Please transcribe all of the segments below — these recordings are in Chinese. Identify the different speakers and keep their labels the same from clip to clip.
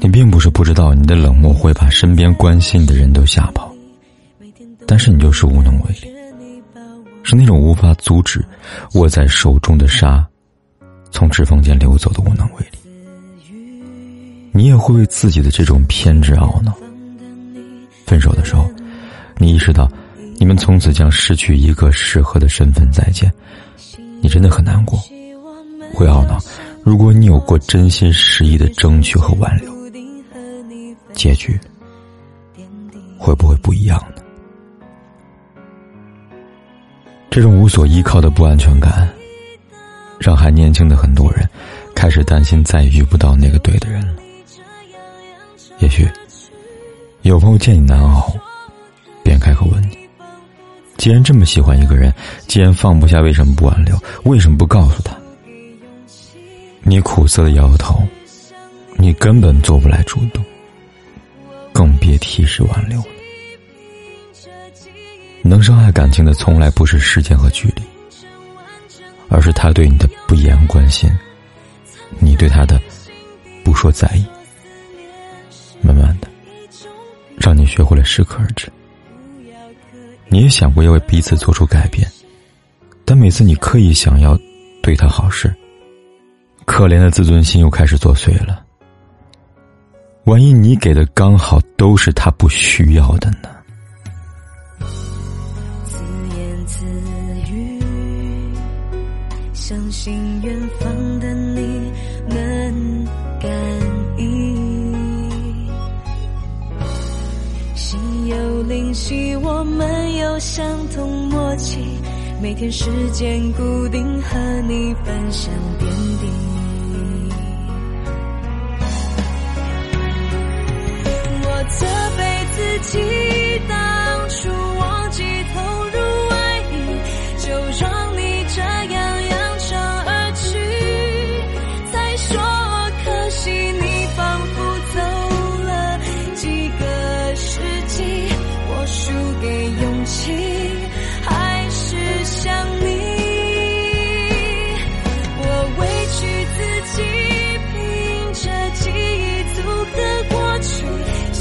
Speaker 1: 你并不是不知道你的冷漠会把身边关心你的人都吓跑，但是你就是无能为力，是那种无法阻止握在手中的沙从指缝间流走的无能为力。你也会为自己的这种偏执懊恼。分手的时候，你意识到。你们从此将失去一个适合的身份再见，你真的很难过，会懊恼。如果你有过真心实意的争取和挽留，结局会不会不一样呢？这种无所依靠的不安全感，让还年轻的很多人开始担心再也遇不到那个对的人了。也许有朋友见你难熬，便开口问你。既然这么喜欢一个人，既然放不下，为什么不挽留？为什么不告诉他？你苦涩的摇摇头，你根本做不来主动，更别提是挽留了。能伤害感情的，从来不是时间和距离，而是他对你的不言关心，你对他的不说在意。慢慢的，让你学会了适可而止。你也想过要为彼此做出改变，但每次你刻意想要对他好时，可怜的自尊心又开始作祟了。万一你给的刚好都是他不需要的呢？
Speaker 2: 自言自语，相信远方的你能感应。心有灵犀，我们有相同默契，每天时间固定，和你分享责备自己，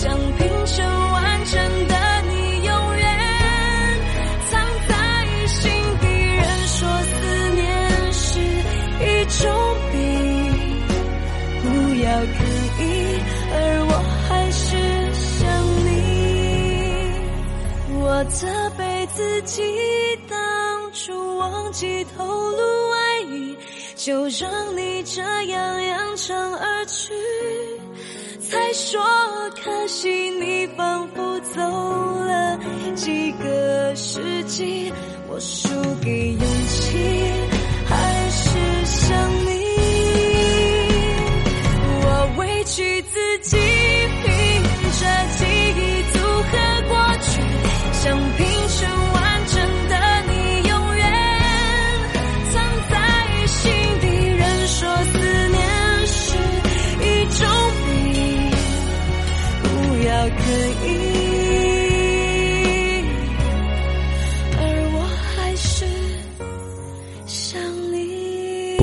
Speaker 2: 想拼成完整的你，永远藏在心底。人说思念是一种病，不要刻意，而我还是想你。我责备自己当初忘记透露爱意，就让你这样扬长而去。才说可惜，你仿佛走了几个世纪，我输给勇气，